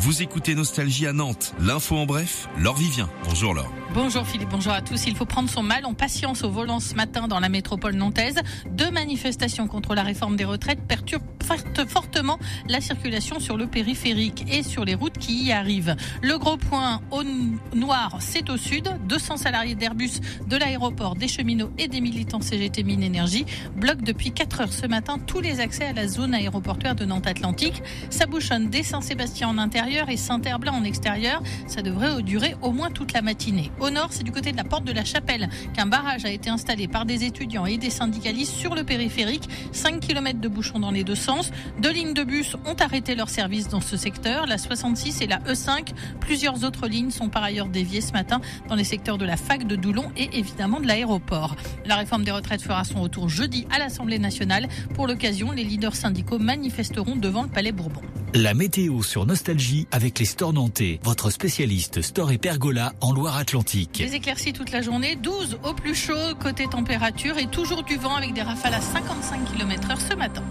Vous écoutez Nostalgie à Nantes. L'info en bref, Laure Vivien. Bonjour Laure. Bonjour Philippe, bonjour à tous. Il faut prendre son mal en patience au volant ce matin dans la métropole nantaise. Deux manifestations contre la réforme des retraites perturbent fortement la circulation sur le périphérique et sur les routes qui y arrivent. Le gros point au noir, c'est au sud. 200 salariés d'Airbus, de l'aéroport, des cheminots et des militants CGT Mine Énergie bloquent depuis 4 heures ce matin tous les accès à la zone aéroportuaire de Nantes Atlantique. Ça bouchonne dès Saint-Sébastien en intérieur et Saint-Herblain en extérieur. Ça devrait durer au moins toute la matinée. Au nord, c'est du côté de la porte de la Chapelle qu'un barrage a été installé par des étudiants et des syndicalistes sur le périphérique. 5 km de bouchons dans les deux sens. Deux lignes de bus ont arrêté leur service dans ce secteur, la 66 et la E5. Plusieurs autres lignes sont par ailleurs déviées ce matin dans les secteurs de la fac de Doulon et évidemment de l'aéroport. La réforme des retraites fera son retour jeudi à l'Assemblée nationale. Pour l'occasion, les leaders syndicaux manifesteront devant le Palais Bourbon. La météo sur Nostalgie avec les stores nantais, votre spécialiste store et pergola en Loire-Atlantique. Des éclaircies toute la journée, 12 au plus chaud côté température et toujours du vent avec des rafales à 55 km heure ce matin.